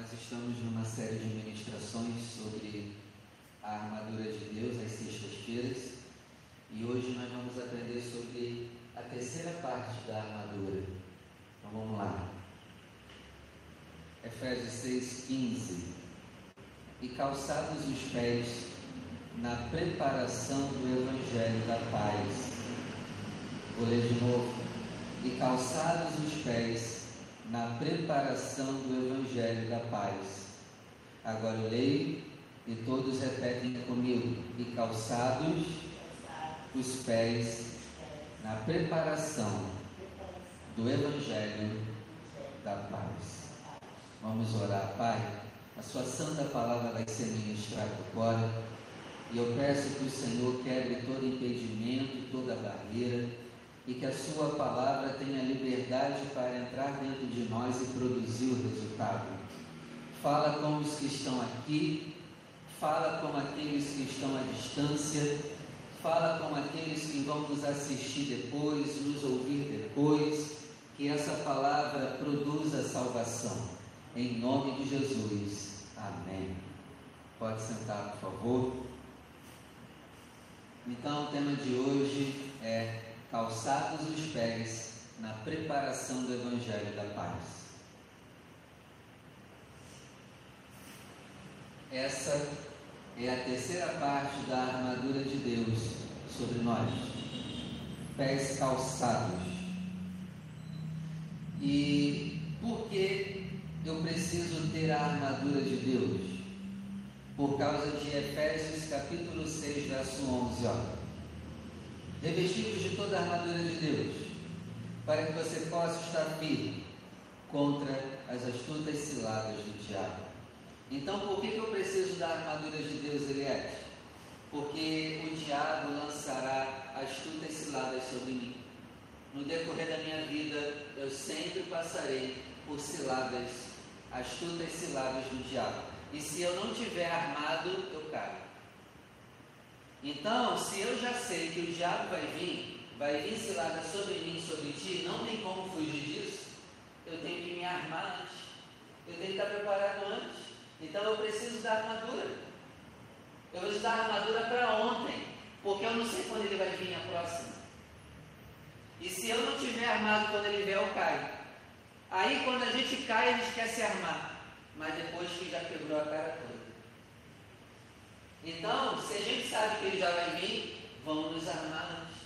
nós estamos numa série de ministrações sobre a armadura de Deus às sextas-feiras e hoje nós vamos aprender sobre a terceira parte da armadura. Então vamos lá. Efésios 6,15 E calçados os pés na preparação do Evangelho da paz. Vou ler de novo. E calçados os pés na preparação do Evangelho da paz. Agora eu leio e todos repetem comigo: e calçados os pés na preparação do Evangelho da paz. Vamos orar, Pai. A Sua santa palavra vai ser ministrada agora. E eu peço que o Senhor quebre todo impedimento, toda barreira e que a Sua palavra tenha liberdade para entrar dentro de nós e produzir o resultado. Fala com os que estão aqui, fala com aqueles que estão à distância, fala com aqueles que vão nos assistir depois, nos ouvir depois, que essa palavra produza salvação. Em nome de Jesus. Amém. Pode sentar, por favor. Então, o tema de hoje é calçados os pés na preparação do Evangelho da Paz. Essa é a terceira parte da armadura de Deus sobre nós. Pés calçados. E por que eu preciso ter a armadura de Deus? Por causa de Efésios capítulo 6, verso 11, ó revestidos de toda a armadura de Deus, para que você possa estar firme contra as astutas ciladas do diabo. Então, por que, que eu preciso da armadura de Deus, Eliette? Porque o diabo lançará astutas ciladas sobre mim. No decorrer da minha vida, eu sempre passarei por ciladas, astutas ciladas do diabo. E se eu não tiver armado, eu caio. Então, se eu já sei que o diabo vai vir, vai vir cilada sobre mim, sobre ti, não tem como fugir disso, eu tenho que me armar antes. Eu tenho que estar preparado antes. Então eu preciso da armadura. Eu preciso da armadura para ontem, porque eu não sei quando ele vai vir a próxima. E se eu não tiver armado quando ele vier, eu caio. Aí quando a gente cai, a gente quer se armar. Mas depois que já quebrou a cara toda. Então, se a gente sabe que ele já vai vir, vamos nos armar antes.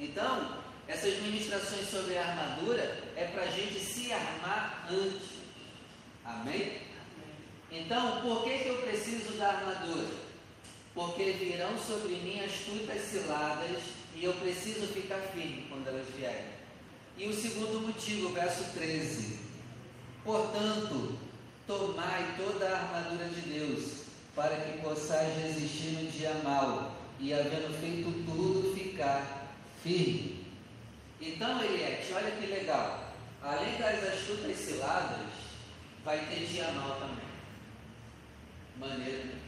Então, essas ministrações sobre a armadura é para a gente se armar antes. Amém? Então, por que, que eu preciso da armadura? Porque virão sobre mim astutas ciladas e eu preciso ficar firme quando elas vierem. E o segundo motivo, verso 13: Portanto, tomai toda a armadura de Deus para que possais resistir no dia mau e, havendo feito tudo, ficar firme. Então, Eliette, olha que legal. Além das astutas ciladas, vai ter dia mau também. Maneiro, né?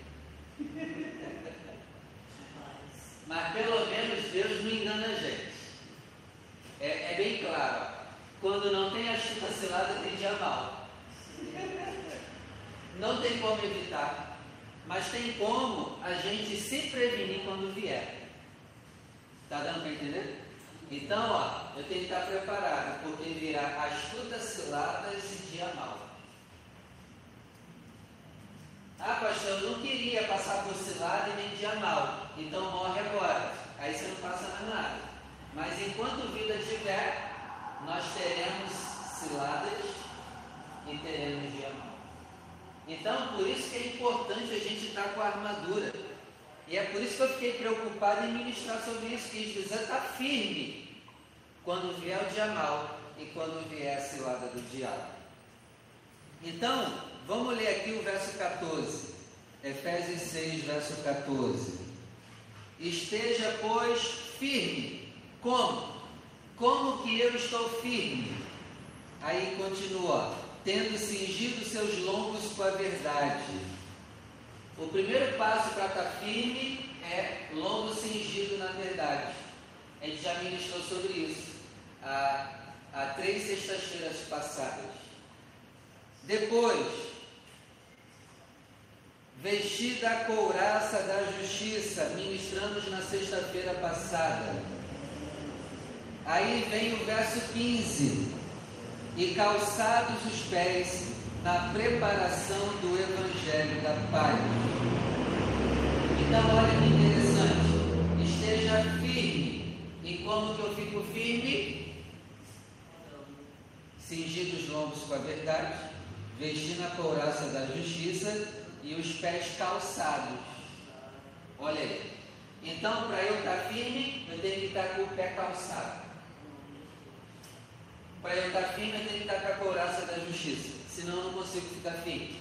Mas pelo menos Deus não engana a gente. É, é bem claro. Quando não tem astuta cilada, tem dia mau. Não tem como evitar. Mas tem como a gente se prevenir quando vier. Está dando para entender? Então, ó, eu tenho que estar preparado, porque virá astutas ciladas e dia mal. Ah, pastor, eu não queria passar por cilada e nem dia mal. Então morre agora. Aí você não passa mais nada. Mas enquanto vida tiver, nós teremos ciladas e teremos dia mal. Então, por isso que é importante a gente estar com a armadura. E é por isso que eu fiquei preocupado em ministrar sobre isso, que precisa estar firme quando vier o dia mal e quando vier a cilada do diabo. Então, vamos ler aqui o verso 14. Efésios 6, verso 14. Esteja, pois, firme. Como? Como que eu estou firme? Aí continua tendo cingido seus lombos com a verdade. O primeiro passo para estar firme é lombo cingido na verdade. A gente já ministrou sobre isso há, há três sextas-feiras passadas. Depois, vestida a couraça da justiça, ministramos na sexta-feira passada. Aí vem o verso 15: e calçados os pés na preparação do evangelho da paz. Então, olha que interessante, esteja firme. E como que eu fico firme? Cingindo os lombos com a verdade, vestindo a couraça da justiça e os pés calçados. Olha aí. Então, para eu estar firme, eu tenho que estar com o pé calçado. Para eu estar firme, eu tenho que estar com a couraça da justiça. Senão, eu não consigo ficar firme.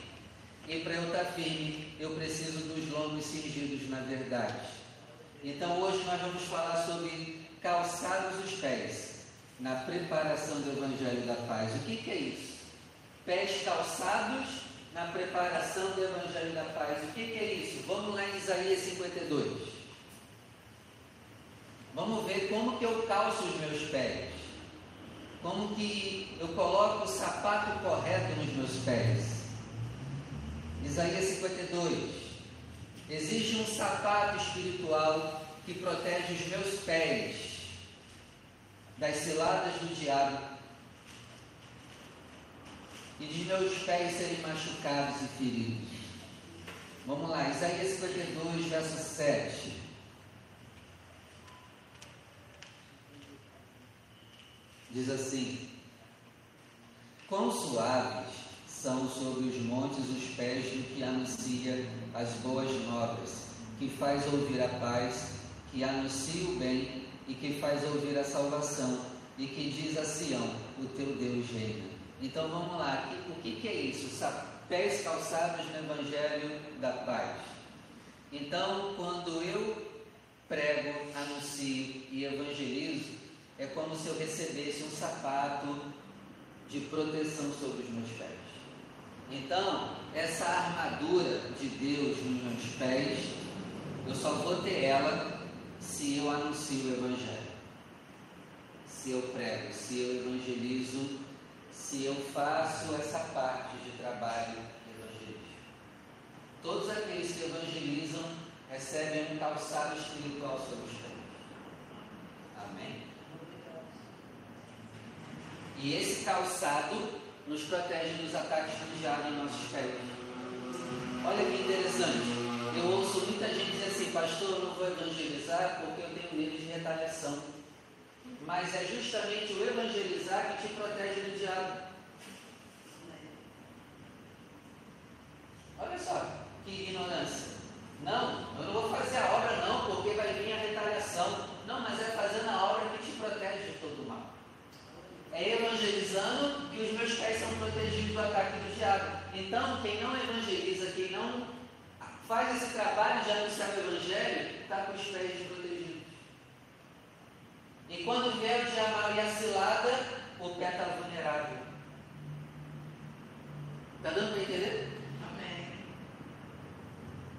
E para eu estar firme, eu preciso dos lombos cingidos na verdade. Então, hoje nós vamos falar sobre calçados os pés, na preparação do Evangelho da Paz. O que, que é isso? Pés calçados na preparação do Evangelho da Paz. O que, que é isso? Vamos lá em Isaías 52. Vamos ver como que eu calço os meus pés. Como que eu coloco o sapato correto nos meus pés. Isaías 52. Existe um sapato espiritual que protege os meus pés das ciladas do diabo e de meus pés serem machucados e feridos. Vamos lá, Isaías 52, verso 7. Diz assim: Quão suaves são sobre os montes os pés do que anuncia as boas novas, que faz ouvir a paz, que anuncia o bem e que faz ouvir a salvação, e que diz a Sião: O teu Deus reina. Então vamos lá, o que, que é isso? Pés calçados no Evangelho da Paz. Então, quando eu prego, anuncio e evangelizo, é como se eu recebesse um sapato de proteção sobre os meus pés. Então, essa armadura de Deus nos meus pés, eu só vou ter ela se eu anuncio o Evangelho, se eu prego, se eu evangelizo se eu faço essa parte de trabalho evangelístico. Todos aqueles que evangelizam recebem um calçado espiritual sobre os pés. Amém? E esse calçado nos protege dos ataques do diabo em nossos pés. Olha que interessante. Eu ouço muita gente dizer assim, pastor, eu não vou evangelizar porque eu tenho medo de retaliação. Mas é justamente o evangelizar que te protege do diabo. Olha só, que ignorância. Não, eu não vou fazer a obra não, porque vai vir a retaliação. Não, mas é fazendo a obra que te protege de todo mal. É evangelizando que os meus pés são protegidos do ataque do diabo. Então, quem não evangeliza, quem não faz esse trabalho de anunciar o evangelho, está com os pés desprotegidos. E quando vier o diabo e a cilada, o pé está vulnerável. Está dando para entender?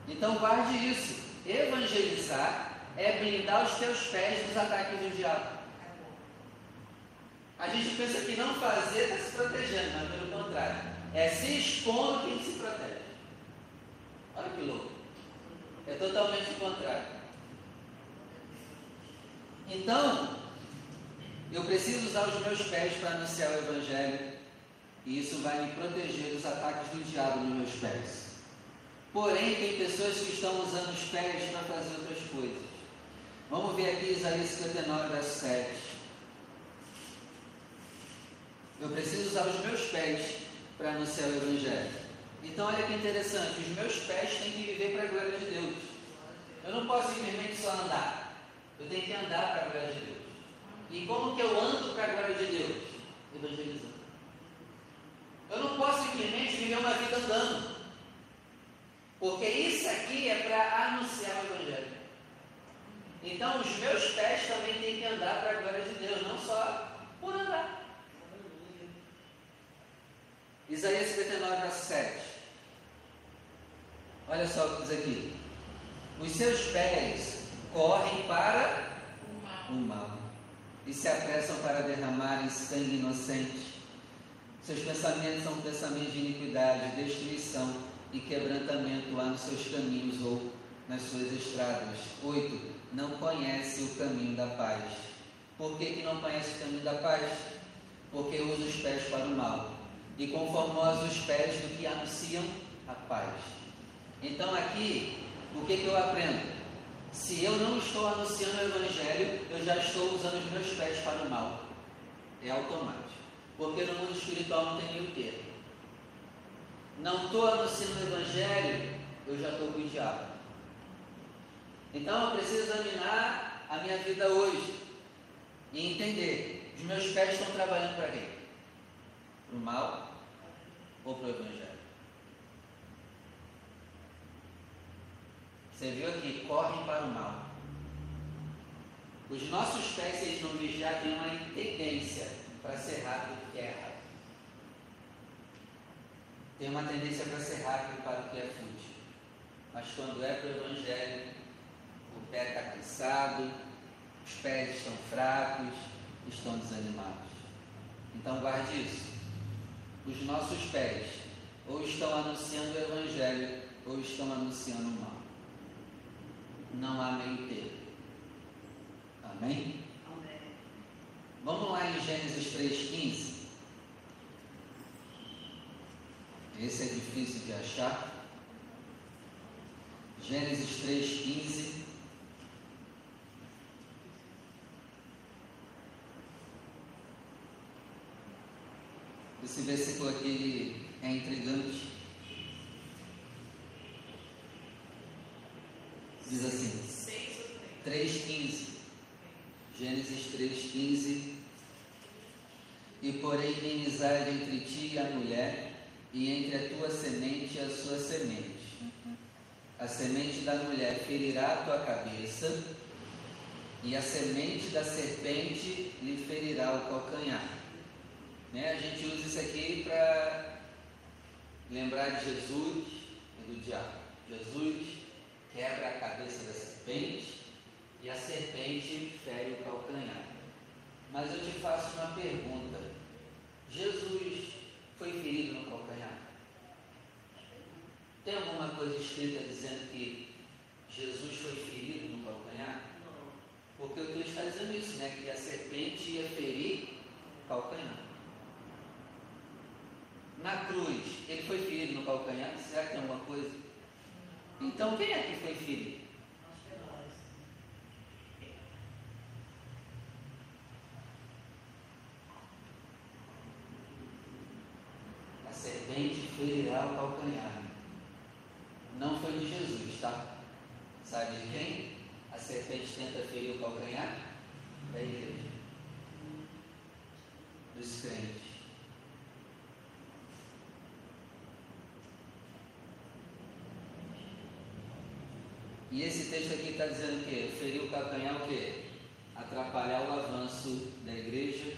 Então guarde isso. Evangelizar é blindar os teus pés dos ataques do diabo. A gente pensa que não fazer está se protegendo, mas pelo contrário. É se expondo que a gente se protege. Olha que louco. É totalmente o contrário. Então, eu preciso usar os meus pés para anunciar o Evangelho. E isso vai me proteger dos ataques do diabo nos meus pés. Porém, tem pessoas que estão usando os pés para fazer outras coisas. Vamos ver aqui Isaías 59, verso 7. Eu preciso usar os meus pés para anunciar o Evangelho. Então, olha que interessante: os meus pés têm que viver para a glória de Deus. Eu não posso simplesmente só andar. Eu tenho que andar para a glória de Deus. E como que eu ando para a glória de Deus? Evangelizando. Eu não posso simplesmente viver uma vida andando. Porque isso aqui é para anunciar o Evangelho. Então os meus pés também têm que andar para a glória de Deus, não só por andar. Isaías 59, verso 7. Olha só o que diz aqui. Os seus pés correm para o mal e se apressam para derramarem sangue inocente. Seus pensamentos são pensamentos de iniquidade, destruição e quebrantamento há nos seus caminhos ou nas suas estradas. 8. Não conhece o caminho da paz. Por que, que não conhece o caminho da paz? Porque usa os pés para o mal e conformosa os pés do que anunciam a paz. Então aqui, o que, que eu aprendo? Se eu não estou anunciando o Evangelho, eu já estou usando os meus pés para o mal. É automático. Porque no mundo espiritual não tem meio termo. Não estou anunciando o Evangelho, eu já estou com o diabo. Então eu preciso examinar a minha vida hoje e entender: os meus pés estão trabalhando para quem? Para o mal ou para o Evangelho? Você viu aqui, correm para o mal. Os nossos pés, se eles não vigiar, têm uma tendência para ser rápido que é errado. Tem uma tendência para ser rápido para o que é fútil. Mas quando é para o Evangelho, o pé está cansado, os pés estão fracos, estão desanimados. Então guarde isso. Os nossos pés ou estão anunciando o Evangelho ou estão anunciando o mal não há meio termo. Amém? Amém? Vamos lá em Gênesis 3,15. Esse é difícil de achar. Gênesis 3,15. Esse versículo aqui é intrigante. Diz assim, 3,15. Gênesis 3,15. E porém inimizade entre ti e a mulher, e entre a tua semente e a sua semente. A semente da mulher ferirá a tua cabeça, e a semente da serpente lhe ferirá o calcanhar. Né? A gente usa isso aqui para lembrar de Jesus e do diabo. Jesus quebra a cabeça da serpente e a serpente fere o calcanhar. Mas eu te faço uma pergunta: Jesus foi ferido no calcanhar? Tem alguma coisa escrita dizendo que Jesus foi ferido no calcanhar? Porque o texto está dizendo isso, né? Que a serpente ia ferir o calcanhar. Na cruz, ele foi ferido no calcanhar? Será que tem alguma coisa? Então quem é que foi ferido? A serpente ferirá o calcanhar. Não foi de Jesus, tá? Sabe de quem? A serpente tenta ferir o calcanhar? Da igreja. Dos crentes. E esse texto aqui está dizendo o quê? Ferir o calcanhar o quê? Atrapalhar o avanço da igreja,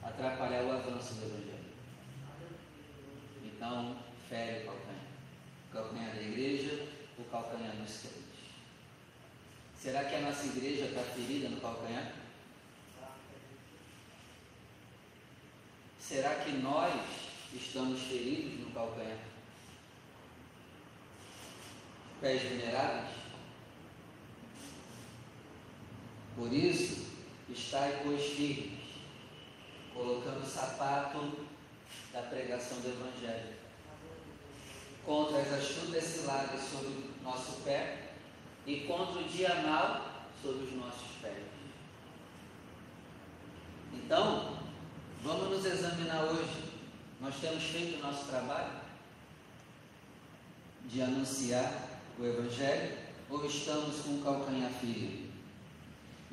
atrapalhar o avanço do evangelho. Então, fere o calcanhar. O calcanhar da igreja, o calcanhar dos crentes. Será que a nossa igreja está ferida no calcanhar? Será que nós estamos feridos no calcanhar? Pés vulneráveis? Por isso, estai pois firmes, colocando o sapato da pregação do Evangelho contra as astutas ciladas sobre o nosso pé e contra o dia mal sobre os nossos pés. Então, vamos nos examinar hoje. Nós temos feito o nosso trabalho de anunciar o Evangelho ou estamos com o calcanhar ferido?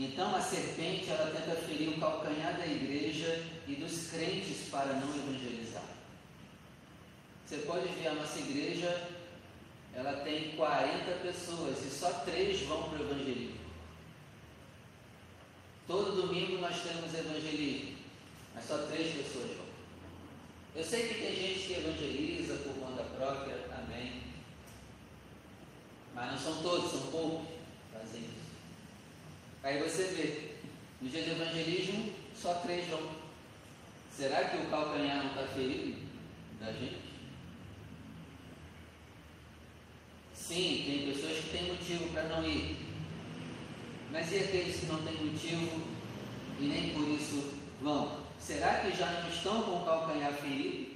Então a serpente ela tenta ferir o calcanhar da igreja e dos crentes para não evangelizar. Você pode ver a nossa igreja, ela tem 40 pessoas e só três vão para o evangelismo. Todo domingo nós temos evangelismo, mas só três pessoas vão. Eu sei que tem gente que evangeliza por conta própria, amém. Mas não são todos, são poucos fazem isso. Aí você vê, no dia de evangelismo, só três vão. Será que o calcanhar não está ferido da gente? Sim, tem pessoas que têm motivo para não ir. Mas e aqueles que não têm motivo e nem por isso vão? Será que já não estão com o calcanhar ferido?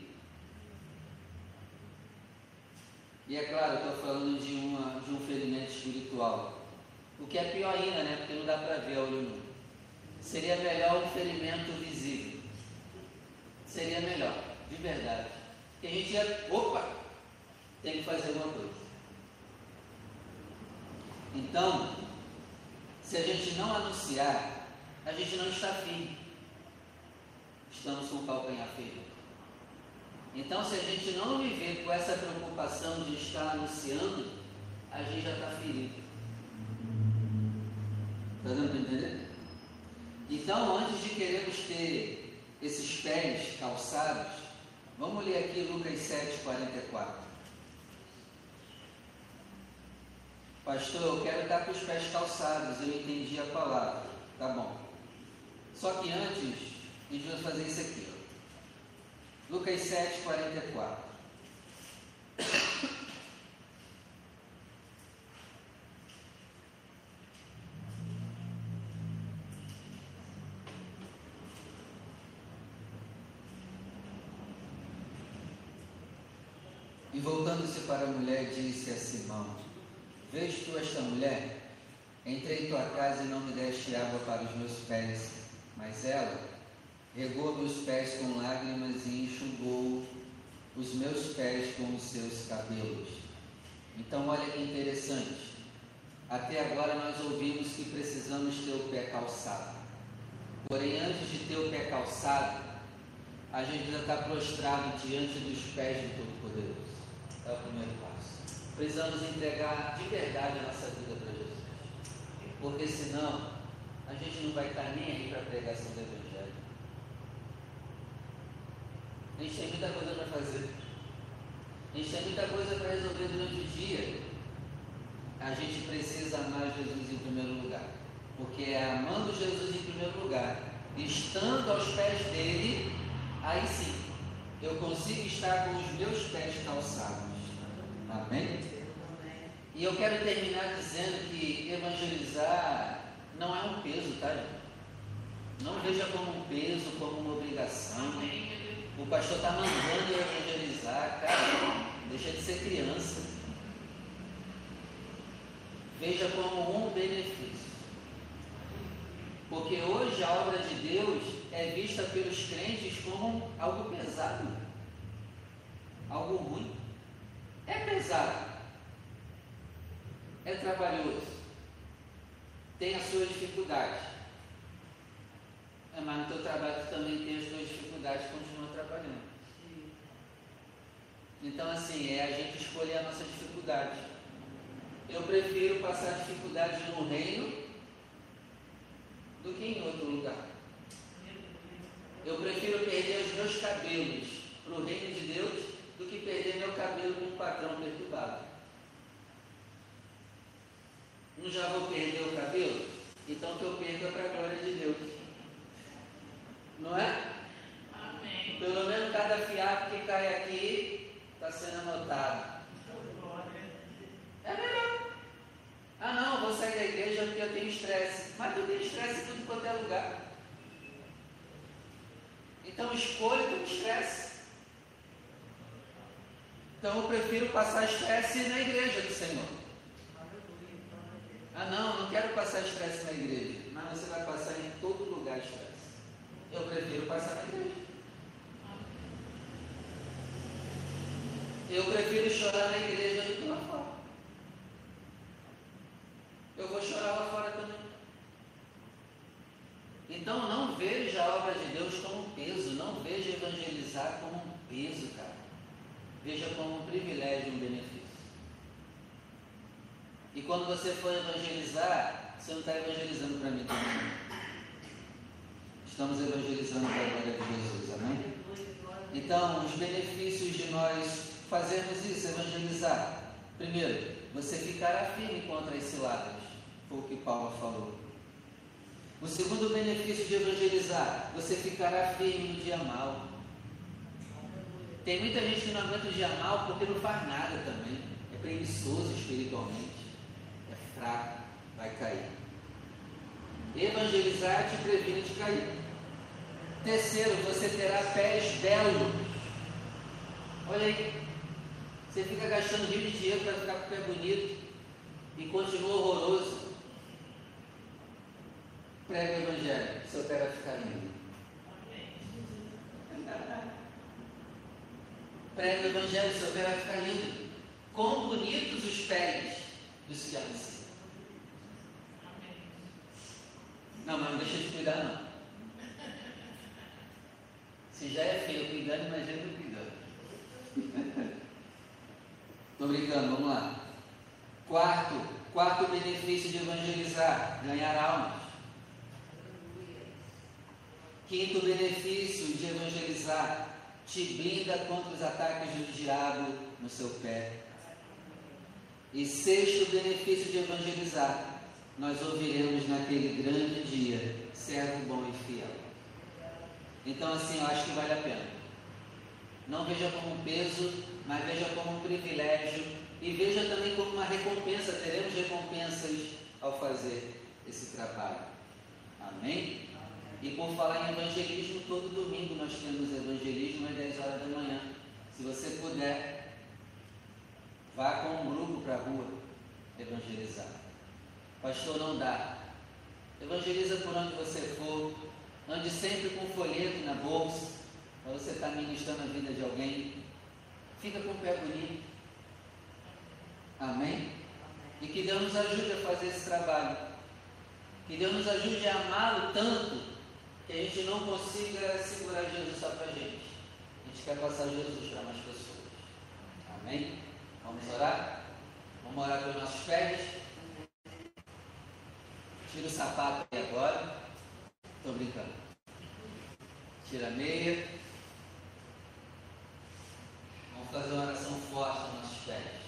E é claro, estou falando de, uma, de um ferimento espiritual. O que é pior ainda, né? Porque não dá para ver a olho nu. Seria melhor um ferimento visível. Seria melhor, de verdade. Que a gente ia, opa, tem que fazer alguma coisa. Então, se a gente não anunciar, a gente não está firme. Estamos com o calcanhar ferido. Então, se a gente não viver com essa preocupação de estar anunciando, a gente já está ferido. Está dando entender? Então, antes de queremos ter esses pés calçados, vamos ler aqui Lucas 7, 44. Pastor, eu quero estar com os pés calçados, eu entendi a palavra. Tá bom. Só que antes, a gente vai fazer isso aqui. Lucas 7, 44. Mulher, disse a Simão: Vês tu esta mulher? Entrei em tua casa e não me deste água para os meus pés, mas ela regou meus pés com lágrimas e enxugou os meus pés com os seus cabelos. Então, olha que interessante. Até agora nós ouvimos que precisamos ter o pé calçado. Porém, antes de ter o pé calçado, a gente já está prostrado diante dos pés do Todo-Poderoso. É o primeiro passo. Precisamos entregar de verdade a nossa vida para Jesus. Porque senão, a gente não vai estar nem aí para a pregação do Evangelho. A gente tem muita coisa para fazer. A gente tem muita coisa para resolver durante o dia. A gente precisa amar Jesus em primeiro lugar. Porque é amando Jesus em primeiro lugar, estando aos pés dele, aí sim, eu consigo estar com os meus pés calçados. E eu quero terminar dizendo que evangelizar não é um peso, tá? Não veja como um peso, como uma obrigação. O pastor está mandando eu evangelizar, cara, deixa de ser criança. Veja como um benefício. Porque hoje a obra de Deus é vista pelos crentes como algo pesado, algo ruim. É pesado, é trabalhoso, tem a sua dificuldade. É, mas no teu trabalho tu também tem as tuas dificuldades, continua trabalhando. Então, assim, é a gente escolher a nossa dificuldade. Eu prefiro passar dificuldade no reino do que em outro lugar. Eu prefiro perder os meus cabelos para o reino de Deus do que perder meu cabelo com um patrão perturbado. Não já vou perder o cabelo? Então que eu perca para a glória de Deus. Não é? Amém. Pelo menos cada fiapo que cai aqui está sendo anotado. É melhor. Ah não, vou sair da igreja porque eu tenho estresse. Mas tu tem estresse em tudo quanto é lugar. Então escolha o estresse. Então eu prefiro passar estresse na igreja do Senhor. Ah não, não quero passar estresse na igreja. Mas você vai passar em todo lugar estresse. Eu prefiro passar na igreja. Eu prefiro chorar na igreja do que lá fora. Eu vou chorar lá fora também. Então não veja a obra de Deus como um peso, não veja evangelizar como um peso, cara. Veja como um privilégio, um benefício. E quando você for evangelizar, você não está evangelizando para mim também. Estamos evangelizando para a glória de Jesus, amém? Então, os benefícios de nós fazermos isso, evangelizar. Primeiro, você ficará firme contra as ciladas, foi o que Paulo falou. O segundo benefício de evangelizar, você ficará firme no dia mal. Tem muita gente que não aguenta o dia mal porque não faz nada também. É preguiçoso espiritualmente, vai cair. Evangelizar te previne de cair. Terceiro, você terá pés belos. Olha aí, você fica gastando rio de dinheiro para ficar com o pé bonito e continua horroroso. Prega o Evangelho, seu pé vai ficar lindo. Prega o Evangelho, seu pé vai ficar lindo. Quão bonitos os pés dos que amam Não, mas não deixa de cuidar não. Se já é feio cuidando, imagina cuidando. Estou brincando, vamos lá. Quarto, quarto benefício de evangelizar, ganhar almas. Quinto benefício de evangelizar, te blinda contra os ataques do diabo no seu pé. E sexto benefício de evangelizar, nós ouviremos naquele grande dia, servo bom e fiel. Então, assim, eu acho que vale a pena. Não veja como um peso, mas veja como um privilégio e veja também como uma recompensa. Teremos recompensas ao fazer esse trabalho. Amém? E por falar em evangelismo, todo domingo nós temos evangelismo às 10 horas da manhã. Se você puder, vá com um grupo para a rua evangelizar. Pastor, não dá. Evangeliza por onde você for. Ande sempre com folheto na bolsa, para você estar tá ministrando a vida de alguém. Fica com o pé bonito. Amém? E que Deus nos ajude a fazer esse trabalho. Que Deus nos ajude a amá-lo tanto que a gente não consiga segurar Jesus só para a gente. A gente quer passar Jesus para mais pessoas. Amém? Vamos orar? Vamos orar pelos nossos pés? Tira o sapato aí agora. Estou brincando. Tira a meia. Vamos fazer uma oração forte nos nossos pés.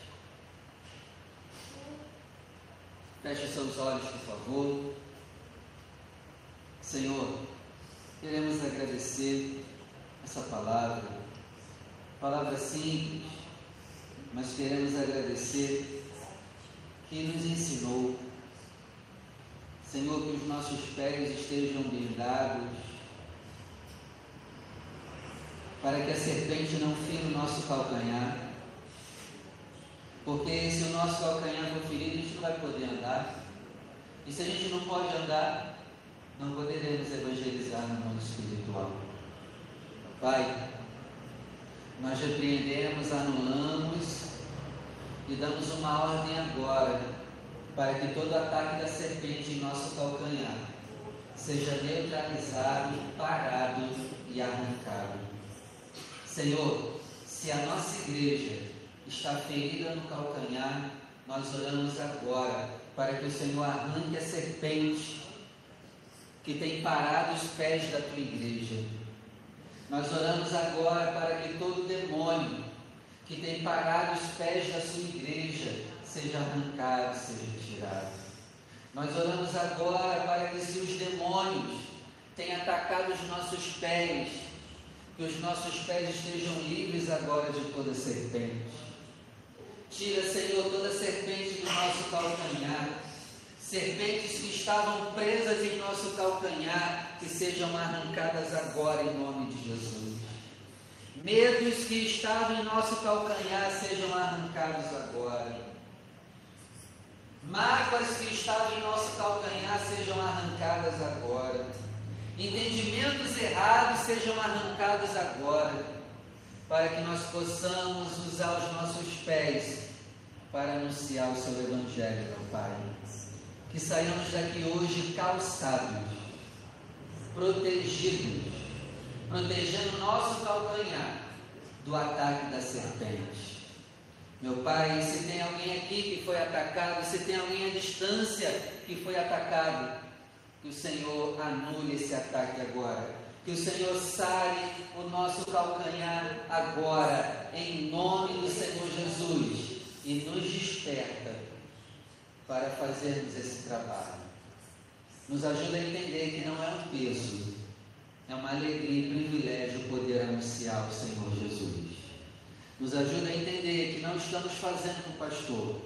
Feche seus olhos, por favor. Senhor, queremos agradecer essa palavra, palavra simples, mas queremos agradecer que nos ensinou Senhor, que os nossos pés estejam blindados, para que a serpente não fira o nosso calcanhar. Porque se o nosso calcanhar for ferido, a gente não vai poder andar. E se a gente não pode andar, não poderemos evangelizar no mundo espiritual. Pai, nós repreendemos, anulamos e damos uma ordem agora para que todo ataque da serpente em nosso calcanhar seja neutralizado, parado e arrancado. Senhor, se a nossa igreja está ferida no calcanhar, nós oramos agora para que o Senhor arranque a serpente que tem parado os pés da tua igreja. Nós oramos agora para que todo demônio que tem parado os pés da sua igreja seja arrancado, seja Nós oramos agora para que se os demônios têm atacado os nossos pés, que os nossos pés estejam livres agora de toda serpente. Tira, Senhor, toda serpente do nosso calcanhar. Serpentes que estavam presas em nosso calcanhar, que sejam arrancadas agora em nome de Jesus. Medos que estavam em nosso calcanhar sejam arrancados agora. Mágoas que estavam em nosso calcanhar sejam arrancadas agora. Entendimentos errados sejam arrancados agora. Para que nós possamos usar os nossos pés para anunciar o seu Evangelho, meu Pai. Que saiamos daqui hoje calçados, protegidos, protegendo nosso calcanhar do ataque da serpente meu Pai, se tem alguém aqui que foi atacado, se tem alguém à distância que foi atacado, que o Senhor anule esse ataque agora. Que o Senhor sare o nosso calcanhar agora, em nome do Senhor Jesus, e nos desperta para fazermos esse trabalho. Nos ajuda a entender que não é um peso, é uma alegria e privilégio poder anunciar o Senhor. Nos ajuda a entender que não estamos fazendo para o pastor,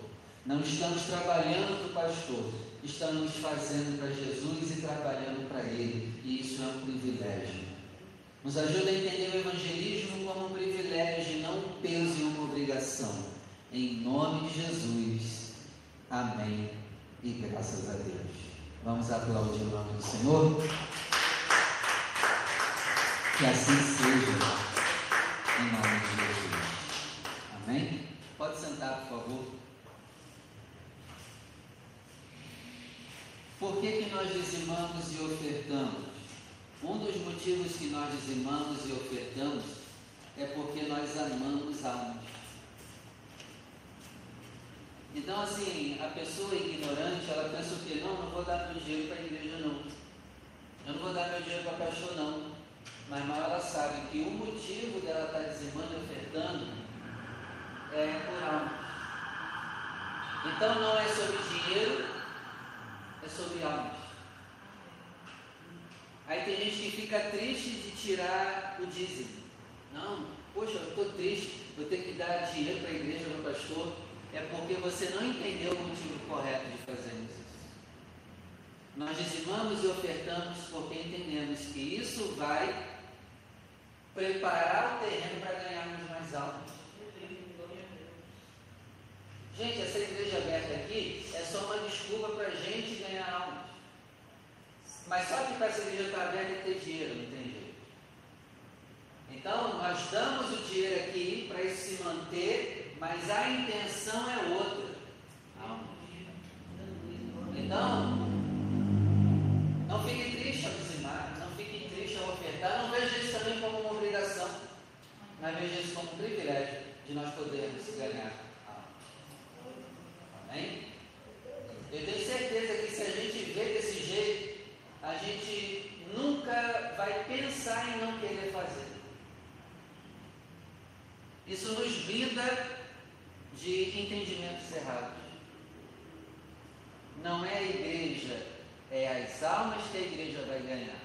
não estamos trabalhando para o pastor, estamos fazendo para Jesus e trabalhando para Ele, e isso é um privilégio. Nos ajuda a entender o evangelismo como um privilégio, não um peso e uma obrigação. Em nome de Jesus. Amém. E graças a Deus. Vamos aplaudir o nome do Senhor. Que assim seja. Sentar, por favor. Por que, que nós dizimamos e ofertamos? Um dos motivos que nós dizimamos e ofertamos é porque nós amamos almas. Então, assim, a pessoa ignorante, ela pensa o quê? Não, não vou dar meu dinheiro para a igreja, não. Eu não vou dar meu dinheiro para pastor, não. Mas mal ela sabe que o motivo dela estar tá dizimando e ofertando é por alma. Então, não é sobre dinheiro, é sobre almas. Aí tem gente que fica triste de tirar o dízimo. Não, poxa, eu estou triste, vou ter que dar dinheiro para a igreja, para o pastor é porque você não entendeu o motivo correto de fazermos isso. Nós dizimamos e ofertamos porque entendemos que isso vai preparar o terreno para ganharmos mais almas. Gente, essa igreja aberta aqui é só uma desculpa para a gente ganhar almas. Mas só que para essa igreja estar aberta tem que ter dinheiro, não tem jeito. Então, nós damos o dinheiro aqui para isso se manter mas a intenção é outra. Então, não fique triste ao dizimar, não fique triste ao ofertar, não veja isso também como uma obrigação, mas veja isso como um privilégio de nós podermos ganhar. Amém? Eu tenho certeza que se a gente vê desse jeito, a gente nunca vai pensar em não querer fazer. Isso nos brinda de entendimentos errados. Não é a igreja, é as almas que a igreja vai ganhar.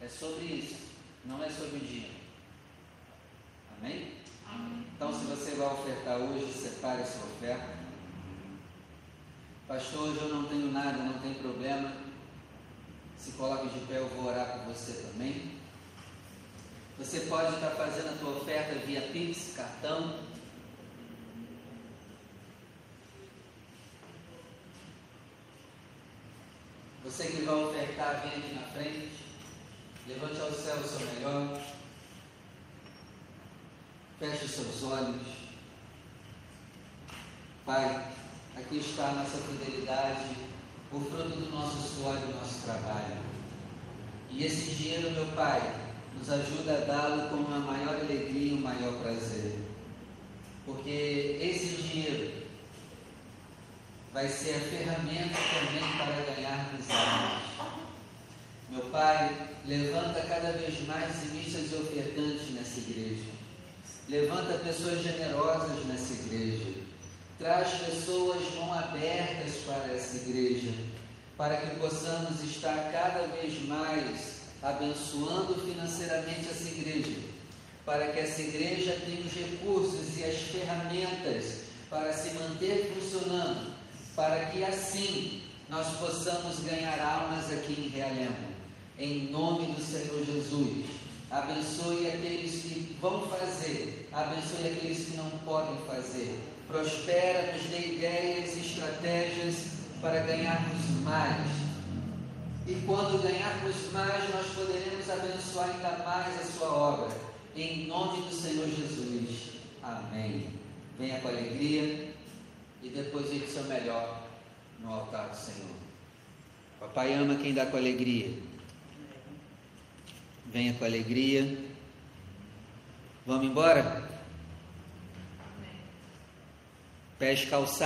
É sobre isso, não é sobre o dinheiro. Amém? Amém? Então, se você ofertar hoje, separe a sua oferta. Pastor, hoje eu não tenho nada, não tem problema. Se coloque de pé, eu vou orar por você também. Você pode estar fazendo a tua oferta via Pix, cartão. Você que vai ofertar, vem aqui na frente. Levante ao céu o seu melhor. Feche os seus olhos. Pai, aqui está a nossa fidelidade, o fruto do nosso suor e do nosso trabalho. E esse dinheiro, meu Pai, nos ajuda a dá-lo com a maior alegria e o maior prazer. Porque esse dinheiro vai ser a ferramenta também para ganhar almas. Meu Pai, levanta cada vez mais dizimistas e ofertantes nessa igreja. Levanta pessoas generosas nessa igreja. Traz pessoas mão abertas para essa igreja, para que possamos estar cada vez mais abençoando financeiramente essa igreja, para que essa igreja tenha os recursos e as ferramentas para se manter funcionando, para que assim nós possamos ganhar almas aqui em Realengo. Em nome do Senhor Jesus. Abençoe aqueles que vão fazer, abençoe aqueles que não podem fazer. Prospera, nos dê ideias e estratégias para ganharmos mais e quando ganharmos mais, nós poderemos abençoar ainda mais a sua obra. Em nome do Senhor Jesus. Amém. Venha com alegria e deposite seu melhor no altar do Senhor. Papai ama quem dá com alegria. Venha com alegria. Vamos embora? Pés calçados.